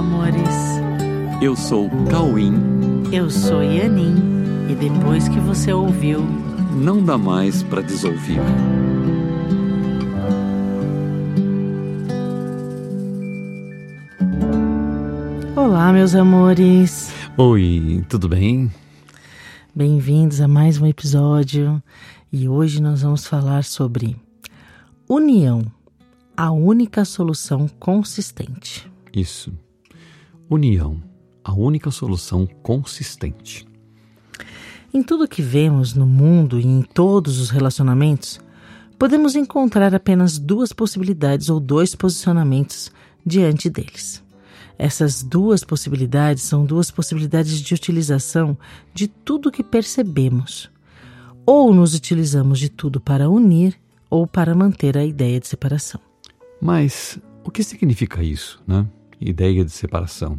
amores. Eu sou Cauim. Eu sou Yanin. E depois que você ouviu, não dá mais para desouvir. Olá, meus amores. Oi, tudo bem? Bem-vindos a mais um episódio e hoje nós vamos falar sobre união, a única solução consistente. Isso. União, a única solução consistente. Em tudo que vemos no mundo e em todos os relacionamentos, podemos encontrar apenas duas possibilidades ou dois posicionamentos diante deles. Essas duas possibilidades são duas possibilidades de utilização de tudo que percebemos. Ou nos utilizamos de tudo para unir ou para manter a ideia de separação. Mas o que significa isso, né? Ideia de separação.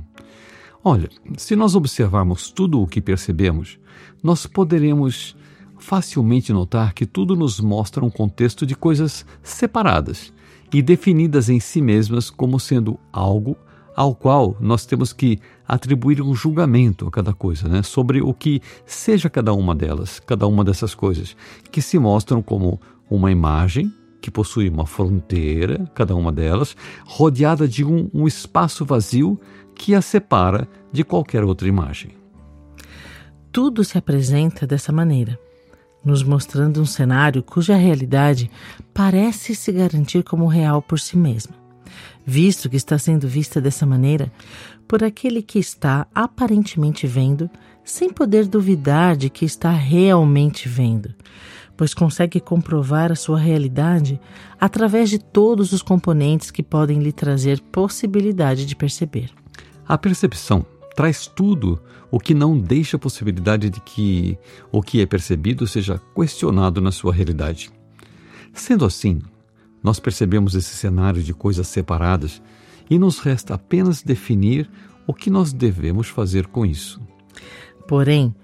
Olha, se nós observarmos tudo o que percebemos, nós poderemos facilmente notar que tudo nos mostra um contexto de coisas separadas e definidas em si mesmas como sendo algo ao qual nós temos que atribuir um julgamento a cada coisa, né? sobre o que seja cada uma delas, cada uma dessas coisas, que se mostram como uma imagem que possui uma fronteira, cada uma delas, rodeada de um, um espaço vazio que a separa de qualquer outra imagem. Tudo se apresenta dessa maneira, nos mostrando um cenário cuja realidade parece se garantir como real por si mesma visto que está sendo vista dessa maneira por aquele que está aparentemente vendo, sem poder duvidar de que está realmente vendo, pois consegue comprovar a sua realidade através de todos os componentes que podem lhe trazer possibilidade de perceber. A percepção traz tudo o que não deixa a possibilidade de que o que é percebido seja questionado na sua realidade. Sendo assim, nós percebemos esse cenário de coisas separadas e nos resta apenas definir o que nós devemos fazer com isso. Porém,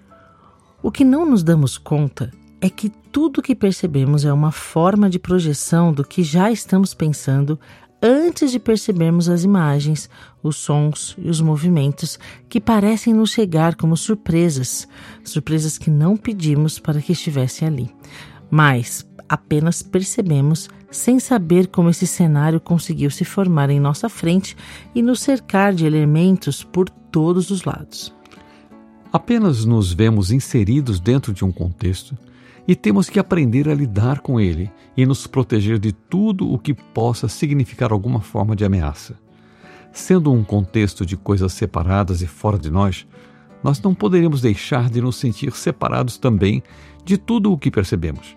o que não nos damos conta é que tudo que percebemos é uma forma de projeção do que já estamos pensando antes de percebermos as imagens, os sons e os movimentos que parecem nos chegar como surpresas, surpresas que não pedimos para que estivessem ali, mas apenas percebemos sem saber como esse cenário conseguiu se formar em nossa frente e nos cercar de elementos por todos os lados. Apenas nos vemos inseridos dentro de um contexto e temos que aprender a lidar com ele e nos proteger de tudo o que possa significar alguma forma de ameaça. Sendo um contexto de coisas separadas e fora de nós, nós não poderíamos deixar de nos sentir separados também de tudo o que percebemos.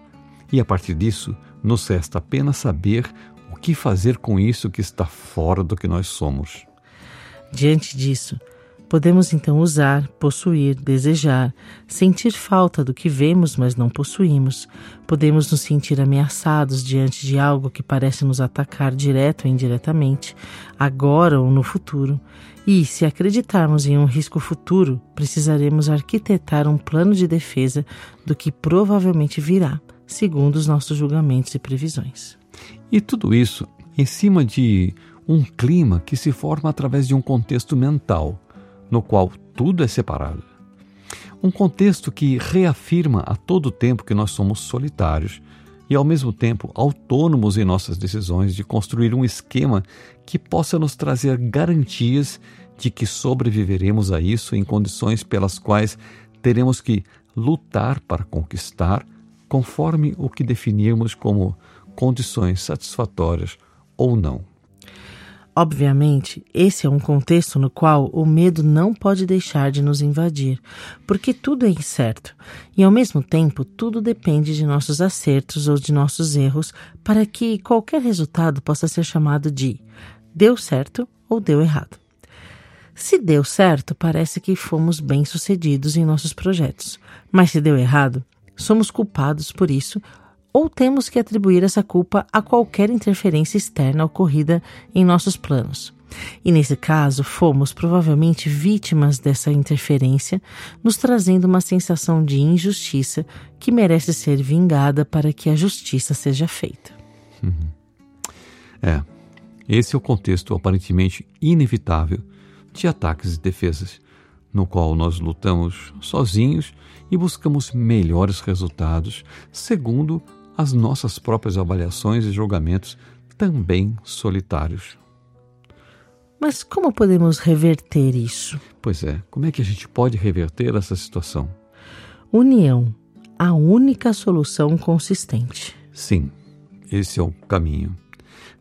E a partir disso, nos resta apenas saber o que fazer com isso que está fora do que nós somos. Diante disso, podemos então usar, possuir, desejar, sentir falta do que vemos, mas não possuímos. Podemos nos sentir ameaçados diante de algo que parece nos atacar direto ou indiretamente, agora ou no futuro. E, se acreditarmos em um risco futuro, precisaremos arquitetar um plano de defesa do que provavelmente virá segundo os nossos julgamentos e previsões. E tudo isso em cima de um clima que se forma através de um contexto mental, no qual tudo é separado. Um contexto que reafirma a todo tempo que nós somos solitários e, ao mesmo tempo, autônomos em nossas decisões de construir um esquema que possa nos trazer garantias de que sobreviveremos a isso em condições pelas quais teremos que lutar para conquistar conforme o que definirmos como condições satisfatórias ou não. Obviamente, esse é um contexto no qual o medo não pode deixar de nos invadir, porque tudo é incerto e, ao mesmo tempo, tudo depende de nossos acertos ou de nossos erros para que qualquer resultado possa ser chamado de deu certo ou deu errado. Se deu certo, parece que fomos bem-sucedidos em nossos projetos, mas se deu errado, somos culpados por isso ou temos que atribuir essa culpa a qualquer interferência externa ocorrida em nossos planos. E nesse caso, fomos provavelmente vítimas dessa interferência, nos trazendo uma sensação de injustiça que merece ser vingada para que a justiça seja feita. Uhum. É, esse é o contexto aparentemente inevitável de ataques e defesas, no qual nós lutamos sozinhos e buscamos melhores resultados segundo as nossas próprias avaliações e julgamentos, também solitários. Mas como podemos reverter isso? Pois é, como é que a gente pode reverter essa situação? União, a única solução consistente. Sim, esse é o caminho.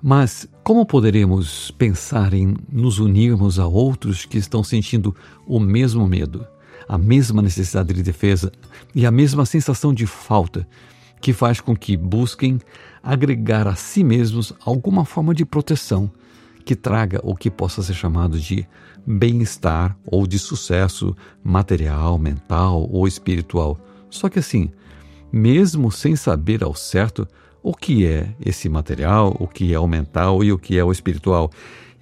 Mas como poderemos pensar em nos unirmos a outros que estão sentindo o mesmo medo, a mesma necessidade de defesa e a mesma sensação de falta que faz com que busquem agregar a si mesmos alguma forma de proteção que traga o que possa ser chamado de bem-estar ou de sucesso material, mental ou espiritual. Só que assim, mesmo sem saber ao certo o que é esse material, o que é o mental e o que é o espiritual,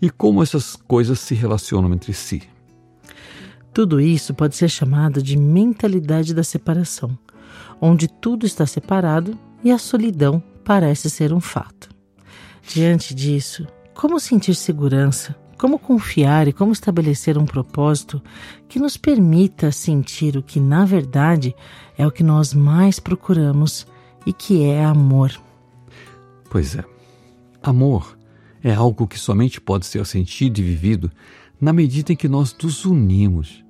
e como essas coisas se relacionam entre si. Tudo isso pode ser chamado de mentalidade da separação, onde tudo está separado e a solidão parece ser um fato. Diante disso, como sentir segurança, como confiar e como estabelecer um propósito que nos permita sentir o que na verdade é o que nós mais procuramos e que é amor. Pois é. Amor é algo que somente pode ser sentido e vivido na medida em que nós nos unimos.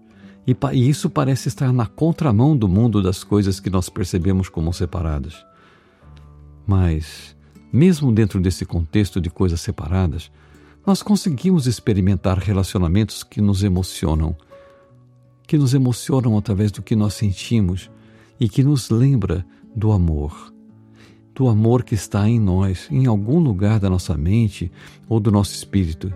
E, isso parece estar na contramão do mundo das coisas que nós percebemos como separadas. Mas, mesmo dentro desse contexto de coisas separadas, nós conseguimos experimentar relacionamentos que nos emocionam, que nos emocionam através do que nós sentimos e que nos lembra do amor do amor que está em nós, em algum lugar da nossa mente ou do nosso espírito,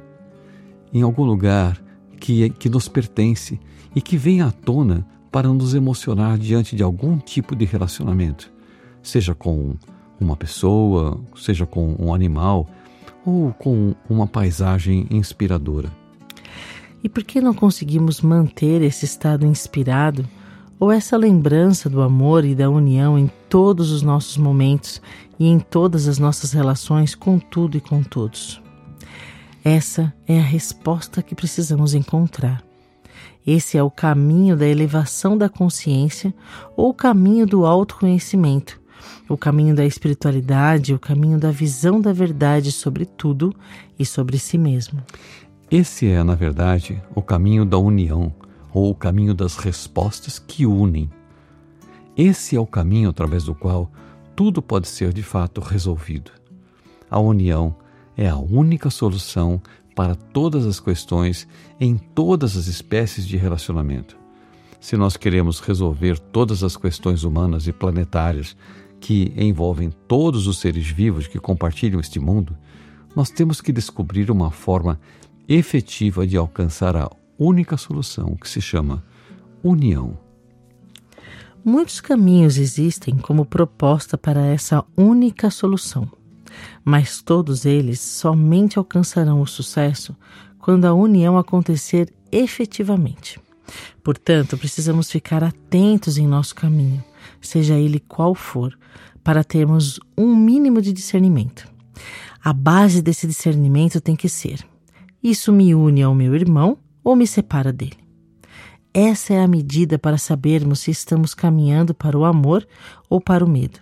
em algum lugar que, que nos pertence e que vem à tona para nos emocionar diante de algum tipo de relacionamento, seja com uma pessoa, seja com um animal ou com uma paisagem inspiradora. E por que não conseguimos manter esse estado inspirado? ou essa lembrança do amor e da união em todos os nossos momentos e em todas as nossas relações com tudo e com todos. Essa é a resposta que precisamos encontrar. Esse é o caminho da elevação da consciência ou o caminho do autoconhecimento, o caminho da espiritualidade, o caminho da visão da verdade sobre tudo e sobre si mesmo. Esse é, na verdade, o caminho da união ou o caminho das respostas que unem. Esse é o caminho através do qual tudo pode ser de fato resolvido. A união é a única solução para todas as questões em todas as espécies de relacionamento. Se nós queremos resolver todas as questões humanas e planetárias que envolvem todos os seres vivos que compartilham este mundo, nós temos que descobrir uma forma efetiva de alcançar a única solução que se chama união. Muitos caminhos existem como proposta para essa única solução, mas todos eles somente alcançarão o sucesso quando a união acontecer efetivamente. Portanto, precisamos ficar atentos em nosso caminho, seja ele qual for, para termos um mínimo de discernimento. A base desse discernimento tem que ser: isso me une ao meu irmão ou me separa dele. Essa é a medida para sabermos se estamos caminhando para o amor ou para o medo.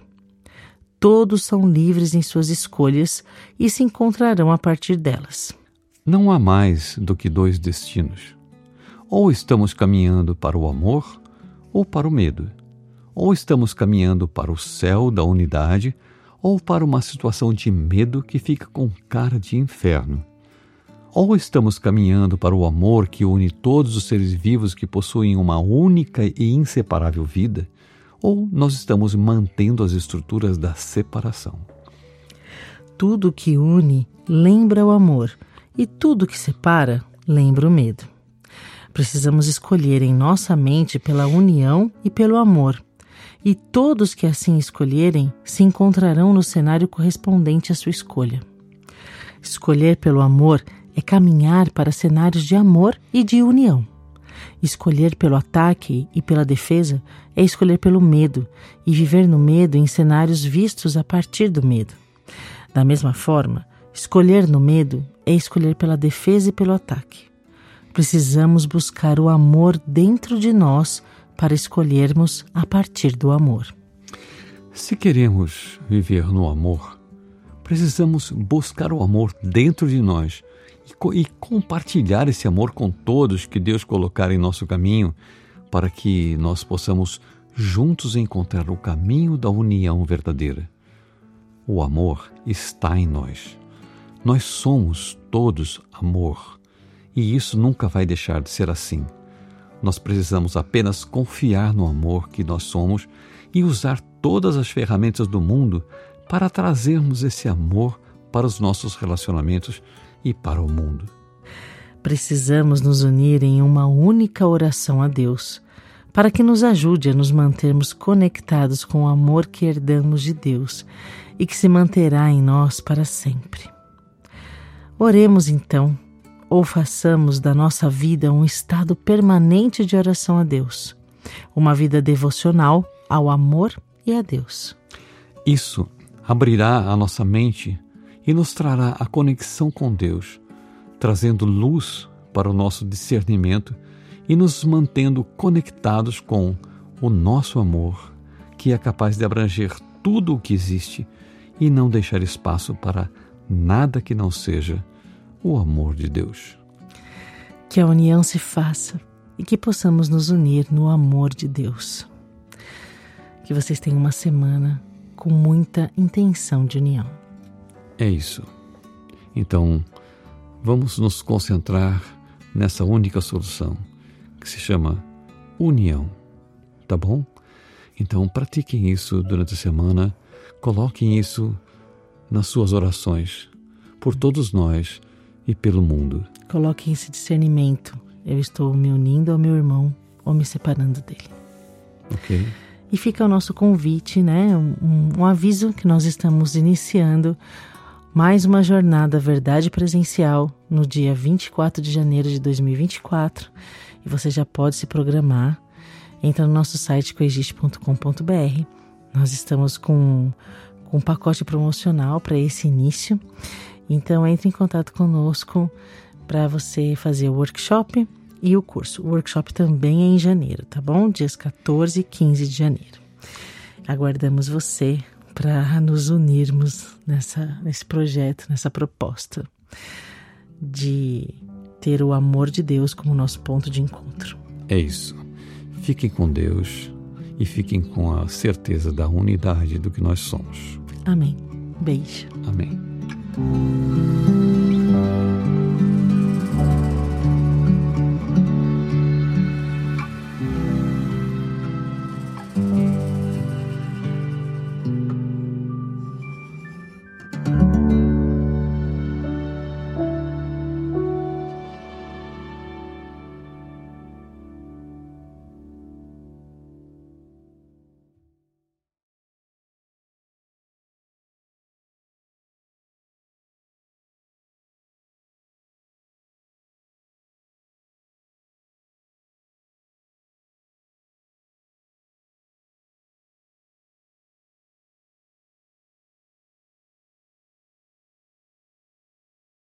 Todos são livres em suas escolhas e se encontrarão a partir delas. Não há mais do que dois destinos. Ou estamos caminhando para o amor ou para o medo. Ou estamos caminhando para o céu da unidade ou para uma situação de medo que fica com cara de inferno. Ou estamos caminhando para o amor que une todos os seres vivos que possuem uma única e inseparável vida, ou nós estamos mantendo as estruturas da separação. Tudo que une lembra o amor, e tudo que separa lembra o medo. Precisamos escolher em nossa mente pela união e pelo amor, e todos que assim escolherem se encontrarão no cenário correspondente à sua escolha. Escolher pelo amor é caminhar para cenários de amor e de união. Escolher pelo ataque e pela defesa é escolher pelo medo e viver no medo em cenários vistos a partir do medo. Da mesma forma, escolher no medo é escolher pela defesa e pelo ataque. precisamos buscar o amor dentro de nós para escolhermos a partir do amor. Se queremos viver no amor, precisamos buscar o amor dentro de nós e compartilhar esse amor com todos que Deus colocar em nosso caminho, para que nós possamos juntos encontrar o caminho da união verdadeira. O amor está em nós. Nós somos todos amor, e isso nunca vai deixar de ser assim. Nós precisamos apenas confiar no amor que nós somos e usar todas as ferramentas do mundo para trazermos esse amor para os nossos relacionamentos e para o mundo. Precisamos nos unir em uma única oração a Deus, para que nos ajude a nos mantermos conectados com o amor que herdamos de Deus e que se manterá em nós para sempre. Oremos então, ou façamos da nossa vida um estado permanente de oração a Deus, uma vida devocional ao amor e a Deus. Isso abrirá a nossa mente e nos trará a conexão com Deus, trazendo luz para o nosso discernimento e nos mantendo conectados com o nosso amor, que é capaz de abranger tudo o que existe e não deixar espaço para nada que não seja o amor de Deus. Que a união se faça e que possamos nos unir no amor de Deus. Que vocês tenham uma semana com muita intenção de união. É isso. Então, vamos nos concentrar nessa única solução, que se chama união. Tá bom? Então, pratiquem isso durante a semana, coloquem isso nas suas orações, por todos nós e pelo mundo. Coloquem esse discernimento. Eu estou me unindo ao meu irmão ou me separando dele. Ok. E fica o nosso convite, né? Um, um aviso que nós estamos iniciando mais uma jornada Verdade Presencial no dia 24 de janeiro de 2024 e você já pode se programar. Entra no nosso site coexiste.com.br. Nós estamos com, com um pacote promocional para esse início. Então entre em contato conosco para você fazer o workshop e o curso. O workshop também é em janeiro, tá bom? Dias 14 e 15 de janeiro. Aguardamos você para nos unirmos nessa, nesse projeto, nessa proposta de ter o amor de Deus como nosso ponto de encontro. É isso. Fiquem com Deus e fiquem com a certeza da unidade do que nós somos. Amém. Beijo. Amém.